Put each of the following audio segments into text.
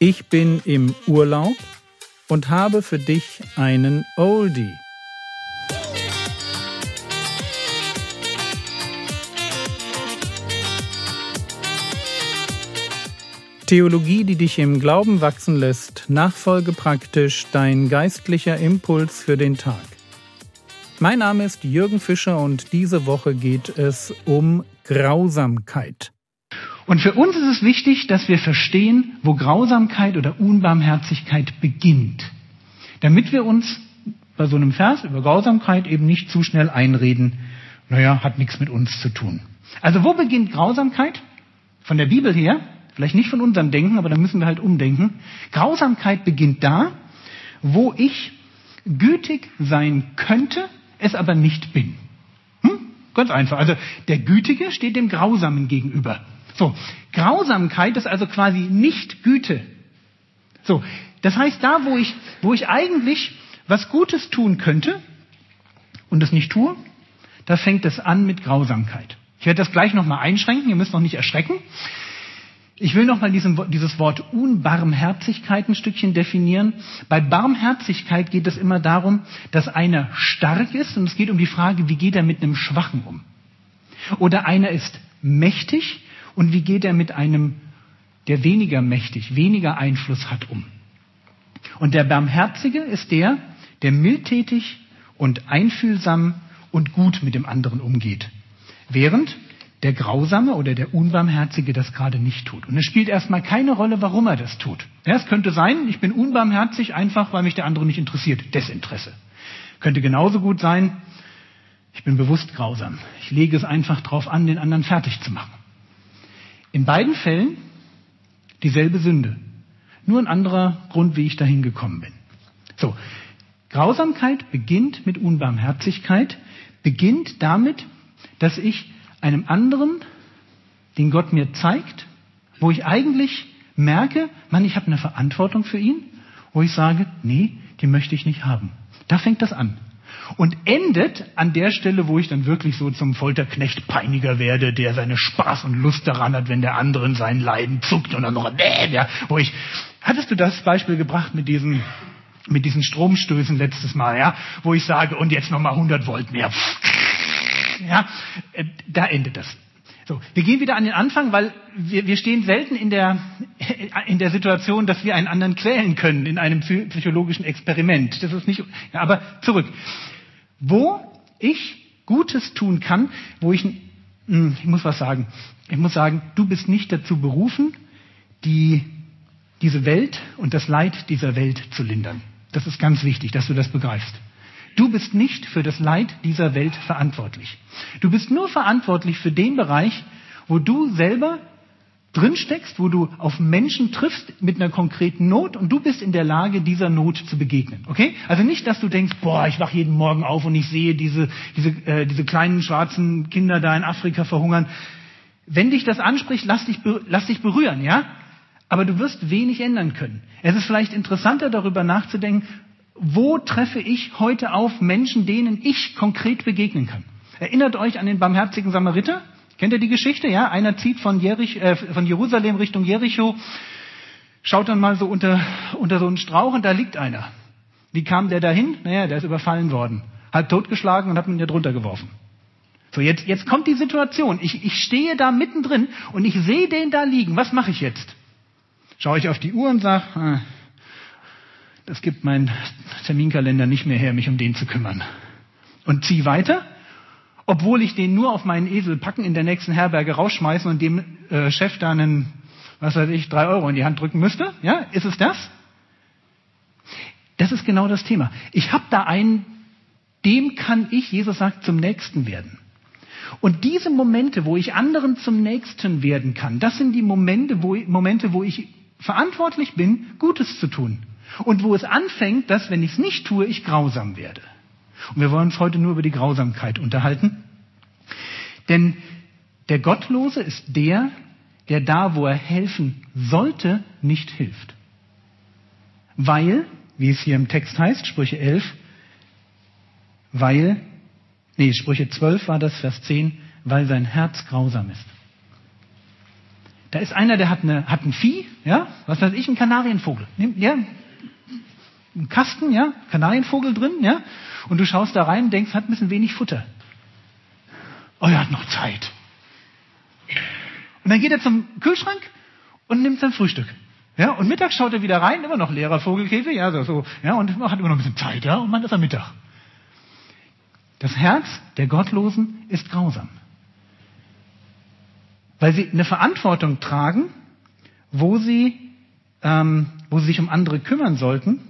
Ich bin im Urlaub und habe für dich einen Oldie. Theologie, die dich im Glauben wachsen lässt, nachfolge praktisch dein geistlicher Impuls für den Tag. Mein Name ist Jürgen Fischer und diese Woche geht es um Grausamkeit. Und für uns ist es wichtig, dass wir verstehen, wo Grausamkeit oder Unbarmherzigkeit beginnt, damit wir uns bei so einem Vers über Grausamkeit eben nicht zu schnell einreden, naja, hat nichts mit uns zu tun. Also wo beginnt Grausamkeit? Von der Bibel her, vielleicht nicht von unserem Denken, aber da müssen wir halt umdenken. Grausamkeit beginnt da, wo ich gütig sein könnte, es aber nicht bin. Hm? Ganz einfach. Also der Gütige steht dem Grausamen gegenüber. So, Grausamkeit ist also quasi nicht Güte. So, das heißt, da, wo ich, wo ich eigentlich was Gutes tun könnte und es nicht tue, da fängt es an mit Grausamkeit. Ich werde das gleich nochmal einschränken, ihr müsst noch nicht erschrecken. Ich will nochmal dieses Wort Unbarmherzigkeit ein Stückchen definieren. Bei Barmherzigkeit geht es immer darum, dass einer stark ist und es geht um die Frage, wie geht er mit einem Schwachen um? Oder einer ist mächtig und wie geht er mit einem, der weniger mächtig, weniger Einfluss hat, um? Und der Barmherzige ist der, der mildtätig und einfühlsam und gut mit dem anderen umgeht. Während der Grausame oder der Unbarmherzige das gerade nicht tut. Und es spielt erstmal keine Rolle, warum er das tut. Ja, es könnte sein, ich bin unbarmherzig einfach, weil mich der andere nicht interessiert. Desinteresse. Könnte genauso gut sein, ich bin bewusst grausam. Ich lege es einfach drauf an, den anderen fertig zu machen. In beiden Fällen dieselbe Sünde. Nur ein anderer Grund, wie ich dahin gekommen bin. So. Grausamkeit beginnt mit Unbarmherzigkeit, beginnt damit, dass ich einem anderen, den Gott mir zeigt, wo ich eigentlich merke, Mann, ich habe eine Verantwortung für ihn, wo ich sage, nee, die möchte ich nicht haben. Da fängt das an und endet an der Stelle, wo ich dann wirklich so zum Folterknecht Peiniger werde, der seine Spaß und Lust daran hat, wenn der andere in seinen Leiden zuckt und dann noch, äh, ja, wo ich, hattest du das Beispiel gebracht mit diesen, mit diesen Stromstößen letztes Mal, ja, wo ich sage, und jetzt nochmal 100 Volt mehr, ja, äh, da endet das. So, wir gehen wieder an den Anfang, weil wir, wir stehen selten in der, in der Situation, dass wir einen anderen quälen können in einem psychologischen Experiment. Das ist nicht, ja, aber zurück. Wo ich Gutes tun kann, wo ich, hm, ich muss was sagen. Ich muss sagen, du bist nicht dazu berufen, die, diese Welt und das Leid dieser Welt zu lindern. Das ist ganz wichtig, dass du das begreifst. Du bist nicht für das Leid dieser Welt verantwortlich. Du bist nur verantwortlich für den Bereich, wo du selber drinsteckst, wo du auf Menschen triffst mit einer konkreten Not und du bist in der Lage, dieser Not zu begegnen. Okay? Also nicht, dass du denkst, boah, ich wach jeden Morgen auf und ich sehe diese, diese, äh, diese kleinen schwarzen Kinder da in Afrika verhungern. Wenn dich das anspricht, lass dich, lass dich berühren, ja? Aber du wirst wenig ändern können. Es ist vielleicht interessanter, darüber nachzudenken, wo treffe ich heute auf Menschen, denen ich konkret begegnen kann? Erinnert euch an den barmherzigen Samariter? Kennt ihr die Geschichte? Ja, einer zieht von, Jerich, äh, von Jerusalem Richtung Jericho, schaut dann mal so unter, unter so einen Strauch und da liegt einer. Wie kam der dahin? Naja, der ist überfallen worden, halb totgeschlagen und hat ihn da drunter geworfen. So, jetzt, jetzt kommt die Situation. Ich, ich stehe da mittendrin und ich sehe den da liegen. Was mache ich jetzt? Schaue ich auf die Uhr und sage, äh, das gibt mein Terminkalender nicht mehr her, mich um den zu kümmern. Und zieh weiter, obwohl ich den nur auf meinen Esel packen, in der nächsten Herberge rausschmeißen und dem äh, Chef da einen, was weiß ich, drei Euro in die Hand drücken müsste. Ja, ist es das? Das ist genau das Thema. Ich habe da einen, dem kann ich, Jesus sagt, zum Nächsten werden. Und diese Momente, wo ich anderen zum Nächsten werden kann, das sind die Momente, wo, Momente, wo ich verantwortlich bin, Gutes zu tun. Und wo es anfängt, dass, wenn ich es nicht tue, ich grausam werde. Und wir wollen uns heute nur über die Grausamkeit unterhalten. Denn der Gottlose ist der, der da, wo er helfen sollte, nicht hilft. Weil, wie es hier im Text heißt, Sprüche 11, weil, nee, Sprüche 12 war das, Vers 10, weil sein Herz grausam ist. Da ist einer, der hat, eine, hat ein Vieh, ja, was weiß ich, ein Kanarienvogel. Ja, ein Kasten, ja, Kanarienvogel drin, ja, und du schaust da rein und denkst, hat ein bisschen wenig Futter. Oh, er hat noch Zeit. Und dann geht er zum Kühlschrank und nimmt sein Frühstück. Ja, und mittags schaut er wieder rein, immer noch leerer Vogelkäfig, ja, so, so, ja, und hat immer noch ein bisschen Zeit, ja, und man ist am Mittag. Das Herz der Gottlosen ist grausam. Weil sie eine Verantwortung tragen, wo sie, ähm, wo sie sich um andere kümmern sollten,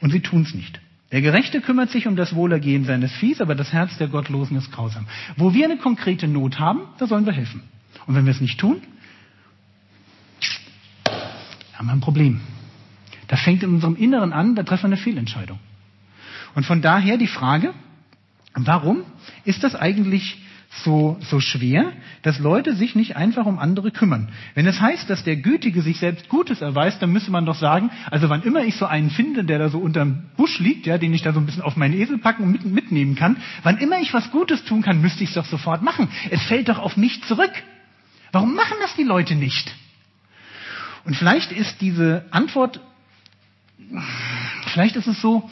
und sie tun es nicht. Der Gerechte kümmert sich um das Wohlergehen seines Viehs, aber das Herz der Gottlosen ist grausam. Wo wir eine konkrete Not haben, da sollen wir helfen. Und wenn wir es nicht tun, haben wir ein Problem. Da fängt in unserem Inneren an, da treffen wir eine Fehlentscheidung. Und von daher die Frage, warum ist das eigentlich so, so schwer, dass Leute sich nicht einfach um andere kümmern. Wenn es heißt, dass der Gütige sich selbst Gutes erweist, dann müsste man doch sagen, also wann immer ich so einen finde, der da so unterm Busch liegt, ja, den ich da so ein bisschen auf meinen Esel packen und mit, mitnehmen kann, wann immer ich was Gutes tun kann, müsste ich es doch sofort machen. Es fällt doch auf mich zurück. Warum machen das die Leute nicht? Und vielleicht ist diese Antwort, vielleicht ist es so,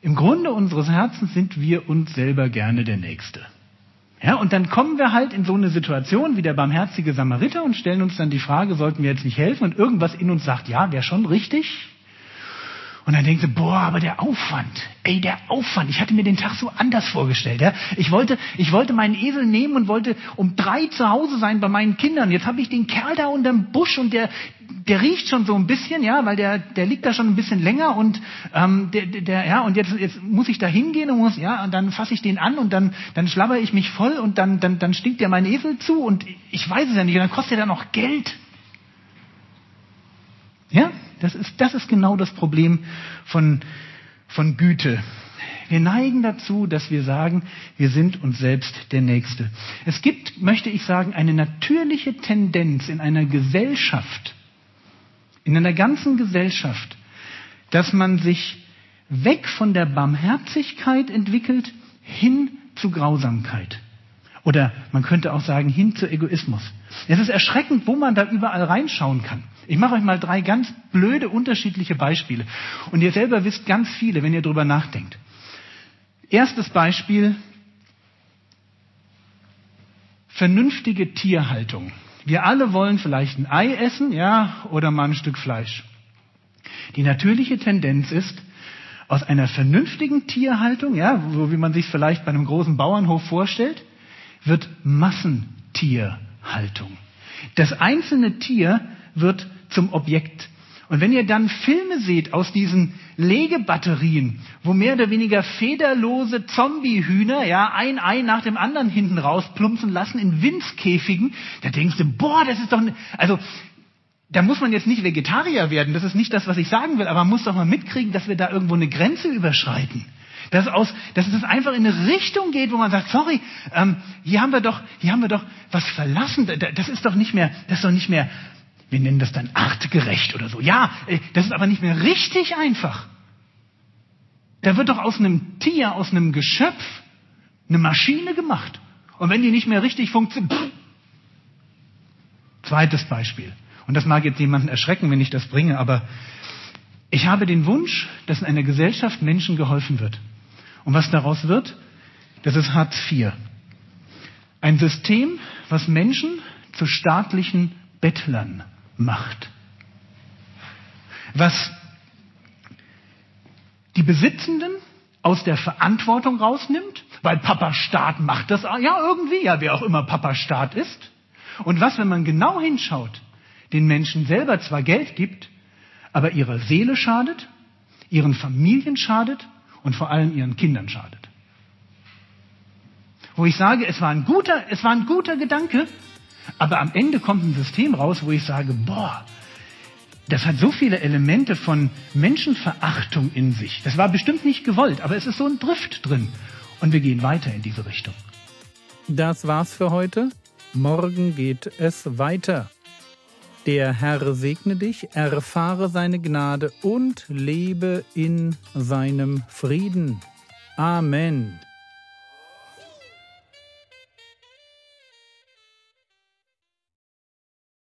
im Grunde unseres Herzens sind wir uns selber gerne der Nächste. Ja, und dann kommen wir halt in so eine Situation wie der barmherzige Samariter und stellen uns dann die Frage, sollten wir jetzt nicht helfen? Und irgendwas in uns sagt, ja, wäre schon richtig. Und dann denkst du, boah, aber der Aufwand, ey, der Aufwand. Ich hatte mir den Tag so anders vorgestellt. Ja? Ich wollte, ich wollte meinen Esel nehmen und wollte um drei zu Hause sein bei meinen Kindern. Jetzt habe ich den Kerl da unterm Busch und der, der riecht schon so ein bisschen, ja, weil der, der liegt da schon ein bisschen länger und ähm, der, der, ja, und jetzt, jetzt muss ich da hingehen und muss, ja, und dann fasse ich den an und dann, dann schlabber ich mich voll und dann, dann, dann stinkt der mein Esel zu und ich weiß es ja nicht. Und dann kostet er dann noch Geld. Ja, das ist, das ist genau das Problem von, von Güte. Wir neigen dazu, dass wir sagen, wir sind uns selbst der Nächste. Es gibt, möchte ich sagen, eine natürliche Tendenz in einer Gesellschaft, in einer ganzen Gesellschaft, dass man sich weg von der Barmherzigkeit entwickelt hin zu Grausamkeit. Oder man könnte auch sagen, hin zu Egoismus. Es ist erschreckend, wo man da überall reinschauen kann. Ich mache euch mal drei ganz blöde, unterschiedliche Beispiele. Und ihr selber wisst ganz viele, wenn ihr drüber nachdenkt. Erstes Beispiel, vernünftige Tierhaltung. Wir alle wollen vielleicht ein Ei essen, ja, oder mal ein Stück Fleisch. Die natürliche Tendenz ist, aus einer vernünftigen Tierhaltung, ja, so wie man sich vielleicht bei einem großen Bauernhof vorstellt, wird Massentierhaltung. Das einzelne Tier wird zum Objekt. Und wenn ihr dann Filme seht aus diesen Legebatterien, wo mehr oder weniger federlose Zombiehühner, ja, ein Ei nach dem anderen hinten rausplumpsen lassen in Winzkäfigen, da denkst du, boah, das ist doch, ne also, da muss man jetzt nicht Vegetarier werden, das ist nicht das, was ich sagen will, aber man muss doch mal mitkriegen, dass wir da irgendwo eine Grenze überschreiten. Dass, aus, dass es einfach in eine Richtung geht, wo man sagt, sorry, ähm, hier haben wir doch, hier haben wir doch was verlassen. Das ist doch nicht mehr, das ist doch nicht mehr wir nennen das dann artgerecht oder so. Ja, äh, das ist aber nicht mehr richtig einfach. Da wird doch aus einem Tier, aus einem Geschöpf eine Maschine gemacht. Und wenn die nicht mehr richtig funktioniert. Zweites Beispiel. Und das mag jetzt jemanden erschrecken, wenn ich das bringe, aber ich habe den Wunsch, dass in einer Gesellschaft Menschen geholfen wird. Und was daraus wird, das ist Hartz IV. Ein System, was Menschen zu staatlichen Bettlern macht. Was die Besitzenden aus der Verantwortung rausnimmt, weil Papa Staat macht das ja irgendwie, ja, wer auch immer Papa Staat ist. Und was, wenn man genau hinschaut, den Menschen selber zwar Geld gibt, aber ihrer Seele schadet, ihren Familien schadet und vor allem ihren Kindern schadet. Wo ich sage, es war ein guter, es war ein guter Gedanke, aber am Ende kommt ein System raus, wo ich sage, boah, das hat so viele Elemente von Menschenverachtung in sich. Das war bestimmt nicht gewollt, aber es ist so ein Drift drin. Und wir gehen weiter in diese Richtung. Das war's für heute. Morgen geht es weiter. Der Herr segne dich, erfahre seine Gnade und lebe in seinem Frieden. Amen.